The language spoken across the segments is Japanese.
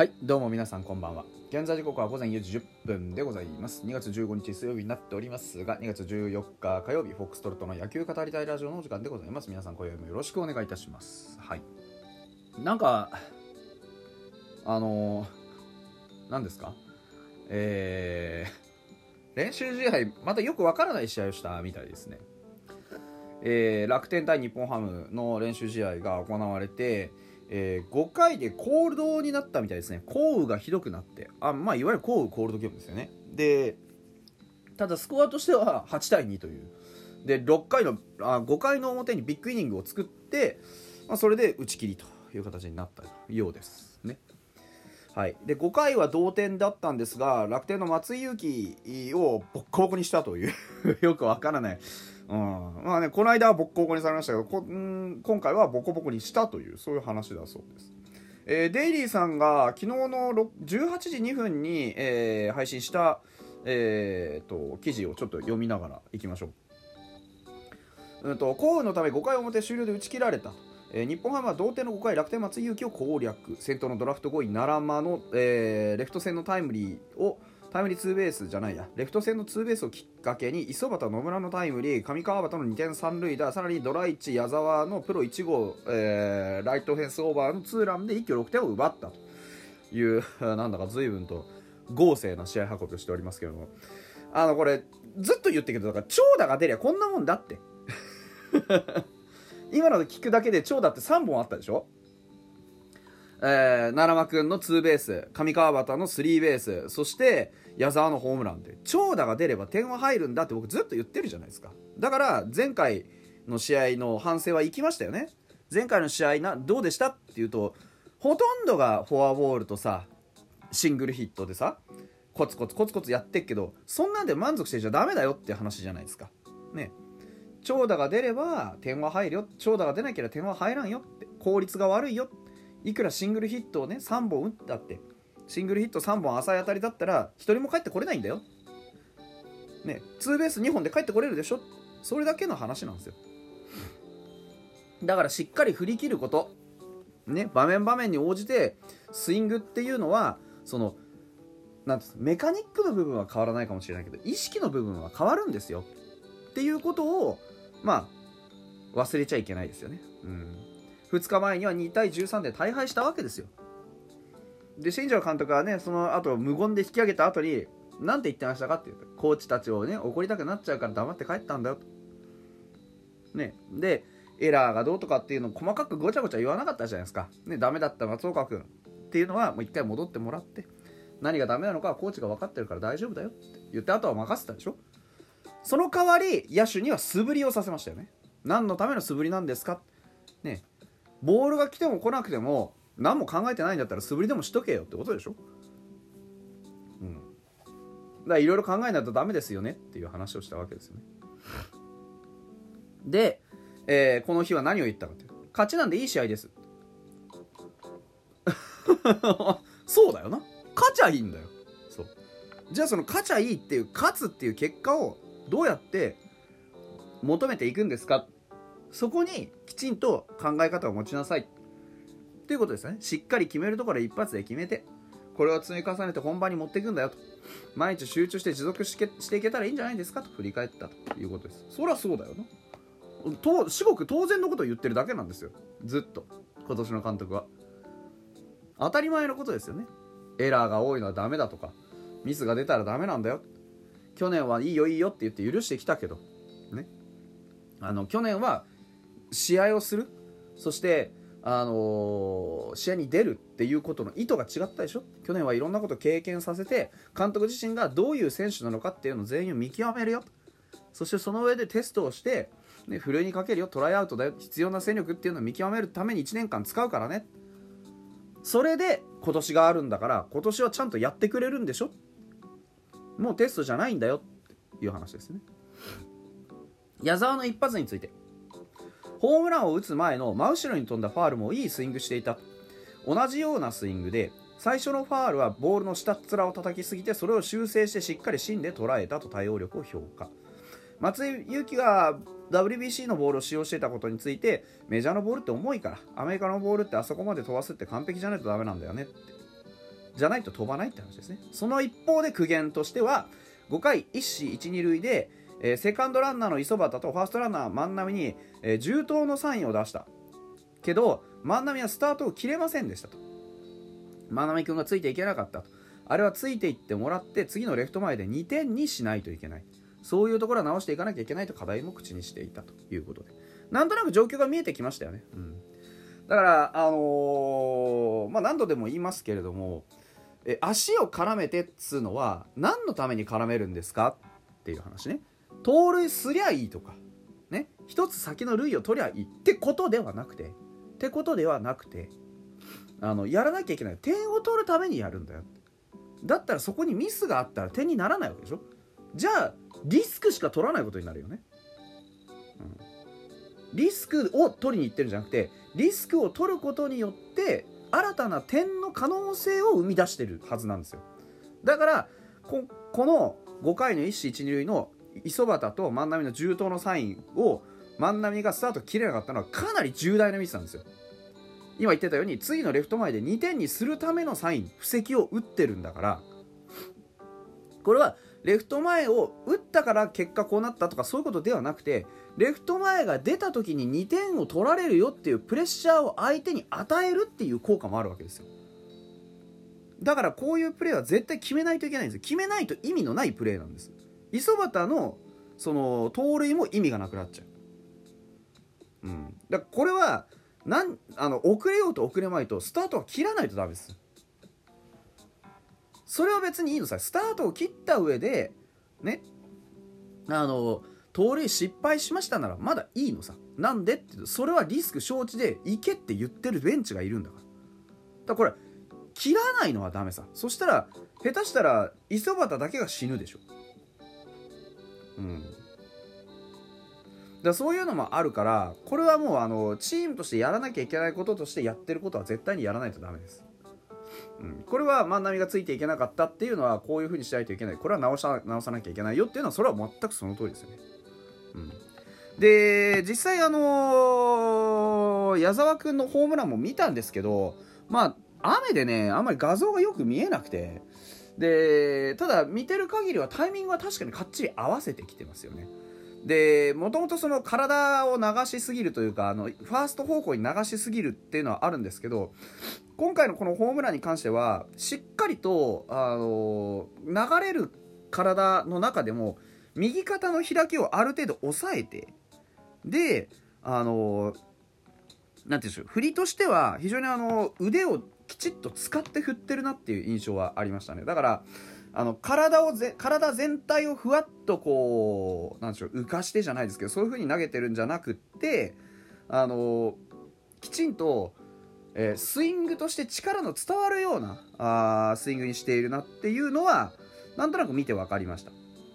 はいどうも皆さんこんばんは。現在時刻は午前4時10分でございます。2月15日水曜日になっておりますが2月14日火曜日フォックストロットの野球語りたいラジオのお時間でございます。皆さん今夜もよろしくお願いいたします。はい。なんかあの何ですか？えー、練習試合またよくわからない試合をしたみたいですね。えー、楽天対日本ハムの練習試合が行われて、えー、5回でコールドになったみたいですね。降雨がひどくなって。あ、まあ、いわゆる降雨コールドゲームですよね。でただスコアとしては8対2という。で6回のあ5回の表にビッグイニングを作って、まあ、それで打ち切りという形になったようですね。はい、で5回は同点だったんですが楽天の松井裕樹をボッコボコにしたという。よくわからない。うん、まあねこの間はボッコボコにされましたけどこん今回はボコボコにしたというそういう話だそうです。えー、デイリーさんが昨日の18時2分に、えー、配信した、えーと、記事をちょっと読みながらいきましょう。うんと、降雨のため5回表終了で打ち切られた。えー、日本ハムは同点の5回楽天松井裕樹を攻略先頭のドラフト5位奈良間の、えー、レフト線のタイムリーをタイムリーツーベースじゃないや。レフト線のツーベースをきっかけに五十幡野村のタイムリー。上川畑の2点三塁打。さらにドライチ矢澤のプロ1号、えー、ライトフェンスオーバーのツーランで一挙6点を奪ったという なんだか随分と豪勢な試合運びをしておりますけども。あのこれずっと言ってるけどだから長打が出りゃこんなもんだって。今ので聞くだけで長打って3本あったでしょ？えー、奈良間君のツーベース上川端のスリーベースそして矢沢のホームランで長打が出れば点は入るんだって僕ずっと言ってるじゃないですか。だから前回の試合の反省は行きましたよね。前回の試合などうでしたっていうとほとんどがフォアボールとさシングルヒットでさコツコツコツコツやってっけどそんなんで満足してちゃダメだよって話じゃないですか。ね。長打が出れば点は入るよ。長打が出なければ点は入らんよって。効率が悪いよいくらシングルヒットをね3本打ったってシングルヒット3本浅い当たりだったら1人も帰ってこれないんだよ。ねツーベース2本で帰ってこれるでしょ。それだけの話なんですよ。だからしっかり振り切ること。ね場面場面に応じてスイングっていうのはそのなんメカニックの部分は変わらないかもしれないけど意識の部分は変わるんですよ。っていうことをまあ忘れちゃいけないですよね。うん。2日前には2対13で大敗したわけですよ。で新庄監督はねその後無言で引き上げた後に何て言ってましたかって言うとコーチたちをね怒りたくなっちゃうから黙って帰ったんだよと。ねでエラーがどうとかっていうのを細かくごちゃごちゃ言わなかったじゃないですか。ねダメだった松岡君。っていうのはもう一回戻ってもらって何がダメなのかはコーチが分かってるから大丈夫だよって言ってあとは任せたでしょ。その代わり野手には素振りをさせましたよね。何のための素振りなんですか。ねボールが来ても来なくても何も考えてないんだったら素振りでもしとけよってことでしょ？うん。だからいろいろ考えないとダメですよねっていう話をしたわけですよね。で、えー、この日は何を言ったかっていう勝ちなんでいい試合です。そうだよな。勝ちゃいいんだよ。そう。じゃあその勝ちゃいいっていう勝つっていう結果をどうやって求めていくんですかそこにきちんと考え方を持ちなさい。ということですね。しっかり決めるところ一発で決めてこれを積み重ねて本番に持っていくんだよと。毎日集中して持続していけたらいいんじゃないですかと。振り返ったということです。そりゃそうだよな。と至極当然のことを言ってるだけなんですよ。ずっと。今年の監督は。当たり前のことですよね。エラーが多いのはダメだとか。ミスが出たらダメなんだよ。去年はいいよいいよって言って許してきたけど。ね。あの去年は試合をする？そしてあのー、試合に出るっていうことの意図が違ったでしょ？去年はいろんなこと経験させて監督自身がどういう選手なのかっていうのを全員見極めるよ。そしてその上でテストをして、ね、ふるいにかけるよ。トライアウトだよ。必要な戦力っていうのを見極めるために1年間使うからね。それで今年があるんだから今年はちゃんとやってくれるんでしょ？もうテストじゃないんだよっていう話ですね。矢沢の一発について。ホームランを打つ前の真後ろに飛んだファールもいいスイングしていた。同じようなスイングで最初のファールはボールの下っ面を叩きすぎてそれを修正してしっかり芯で捉えたと対応力を評価。松井裕樹が WBC のボールを使用していたことについてメジャーのボールって重いからアメリカのボールってあそこまで飛ばすって完璧じゃないとダメなんだよねって。じゃないと飛ばないって話ですね。その一方で苦言としては5回1死1、2塁で、えー、セカンドランナーの磯端とファーストランナー万波に、えー、重刀のサインを出した。けど万波はスタートを切れませんでしたと。万波君がついていけなかったと。あれはついていってもらって次のレフト前で2点にしないといけない。そういうところは直していかなきゃいけないと課題も口にしていたということで。なんとなく状況が見えてきましたよね、うん、だからあのー、まあ何度でも言いますけれどもえ足を絡めてっつうのは何のために絡めるんですかっていう話ね。盗塁すりゃいいとかね一つ先の塁を取りゃいいってことではなくてってことではなくてあのやらなきゃいけない。点を取るためにやるんだよ。だったらそこにミスがあったら点にならないわけでしょ。じゃあリスクしか取らないことになるよね、うん、リスクを取りに行ってるんじゃなくてリスクを取ることによって新たな点の可能性を生み出してるはずなんですよ。だからここの5回の一死一二塁の磯端と万波の重刀のサインを万波がスタート切れなかったのはかなり重大なミスなんですよ。今言ってたように次のレフト前で2点にするためのサイン布石を打ってるんだからこれはレフト前を打ったから結果こうなったとかそういうことではなくてレフト前が出た時に2点を取られるよっていうプレッシャーを相手に与えるっていう効果もあるわけですよ。だからこういうプレーは絶対決めないといけないんです決めないと意味のないプレーなんです。磯端のその盗塁も意味がなくなっちゃう、うん、だからこれはなんあの遅れようと遅れまいとスタートは切らないとダメです。それは別にいいのさ。スタートを切った上でねあの盗塁失敗しましたならまだいいのさ。なんでってそれはリスク承知で行けって言ってるベンチがいるんだから。だからこれ切らないのはダメさ。そしたら下手したら磯端だけが死ぬでしょ。うん。だそういうのもあるからこれはもうあのチームとしてやらなきゃいけないこととしてやってることは絶対にやらないとダメです。うん、これは万波がついていけなかったっていうのはこういうふうにしないといけない。これは直さ直さなきゃいけないよっていうのはそれは全くその通りですよね。うん、で実際あのー、矢沢君のホームランも見たんですけどまあ雨でねあんまり画像がよく見えなくてでただ見てる限りはタイミングは確かにかっちり合わせてきてますよね。でもともとその体を流しすぎるというかあのファースト方向に流しすぎるっていうのはあるんですけど今回のこのホームランに関してはしっかりとあの流れる体の中でも右肩の開きをある程度抑えてであのなんていうんでしょう振りとしては非常にあの腕をきちっと使って振ってるなっていう印象はありましたね。だからあの体をぜ体全体をふわっとこうなんでしょう浮かしてじゃないですけどそういう風に投げてるんじゃなくってあのきちんとえー、スイングとして力の伝わるようなあスイングにしているなっていうのはなんとなく見て分かりました、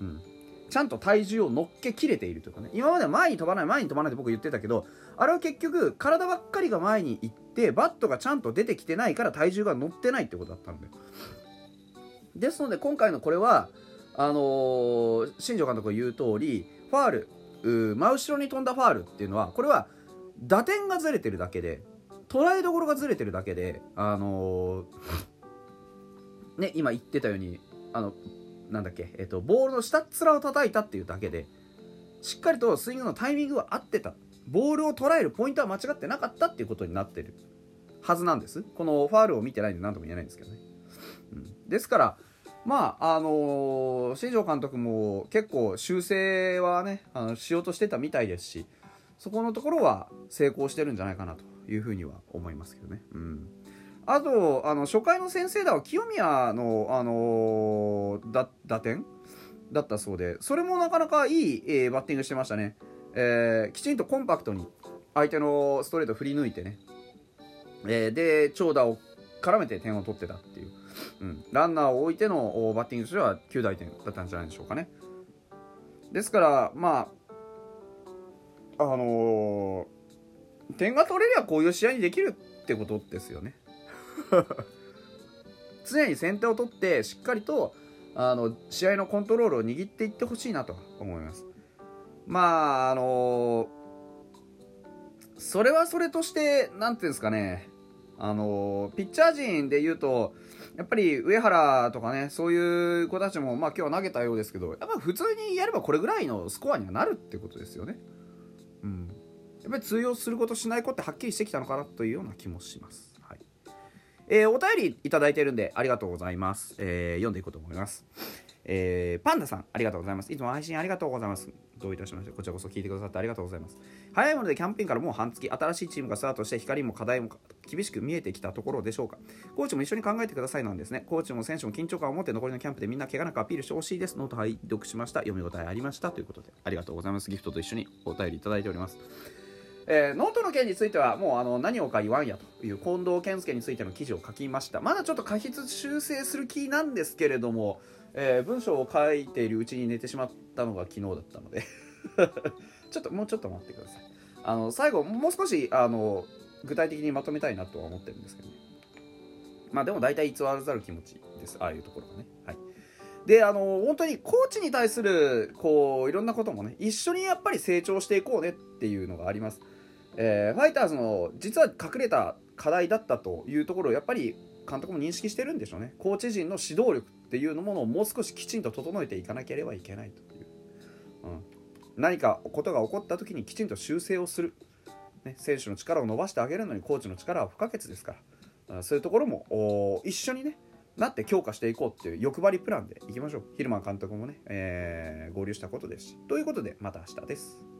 うん、ちゃんと体重を乗っけきれているというかね。今までは前に飛ばない前に飛ばないって僕言ってたけどあれは結局体ばっかりが前に行ってバットがちゃんと出てきてないから体重が乗ってないってことだったんでですので今回のこれはあのー、新庄監督が言う通りファール真後ろに飛んだファールっていうのはこれは打点がずれてるだけで捉えどころがずれてるだけであのー、ね今言ってたようにあのなんだっけ、えっと、ボールの下っ面を叩いたっていうだけでしっかりとスイングのタイミングは合ってた。ボールを捉えるポイントは間違ってなかったっていうことになってる。はずなんです。このファールを見てないんで何とも言えないんですけどね、うん、ですからまああのー、新庄監督も結構修正はねあのしようとしてたみたいですしそこのところは成功してるんじゃないかなというふうには思いますけどね。うん。あとあの初回の先制打は清宮の、あのー、打点だったそうでそれもなかなかいい、えー、バッティングしてましたね、えー、きちんとコンパクトに相手のストレート振り抜いてね、えー、で長打を絡めて点を取ってたっていう、うん、ランナーを置いてのバッティングとしては9大点だったんじゃないでしょうかね。ですからまああのー点が取れりゃこういう試合にできるってことですよね。常に先手を取ってしっかりとあの試合のコントロールを握っていってほしいなと思います。まああのそれはそれとして何ていうんですかねあのピッチャー陣で言うとやっぱり上原とかねそういう子たちも、まあ、今日は投げたようですけどやっぱ普通にやればこれぐらいのスコアにはなるってことですよね。うん、やっぱり通用することしない子ってはっきりしてきたのかなというような気もします。はいえー、お便りいただいてるんでありがとうございます。えー、読んでいこうと思います。えー、パンダさん、ありがとうございます。いつも配信ありがとうございます。どういたしまして、こちらこそ聞いてくださってありがとうございます。早いものでキャンプインからもう半月、新しいチームがスタートして光も課題も厳しく見えてきたところでしょうか。コーチも一緒に考えてくださいなんですね。コーチも選手も緊張感を持って残りのキャンプでみんな怪我なくアピールしてほしいです。ノート拝読しました。読み応えありましたということで、ありがとうございます。ギフトと一緒にお便りいただいております。えー、ノートの件についてはもうあの何をか言わんやという近藤健介についての記事を書きましたまだちょっと過筆修正する気なんですけれどもえー、文章を書いているうちに寝てしまったのが昨日だったので。ちょっともうちょっと待ってください。あの最後もう少しあの具体的にまとめたいなとは思ってるんですけどね。まあでも大体偽らざる気持ちです。ああいうところがね。はい。であの本当にコーチに対するこういろんなこともね一緒にやっぱり成長していこうねっていうのがあります、えー、ファイターズの実は隠れた課題だったというところをやっぱり監督も認識してるんでしょうねコーチ陣の指導力っていうものをもう少しきちんと整えていかなければいけないという、うん、何かことが起こった時にきちんと修正をする、ね、選手の力を伸ばしてあげるのにコーチの力は不可欠ですからそういうところも一緒にねなって強化していこうっていう欲張りプランでいきましょう。ヒルマン監督もね、えー、合流したことですし。ということで、また明日です。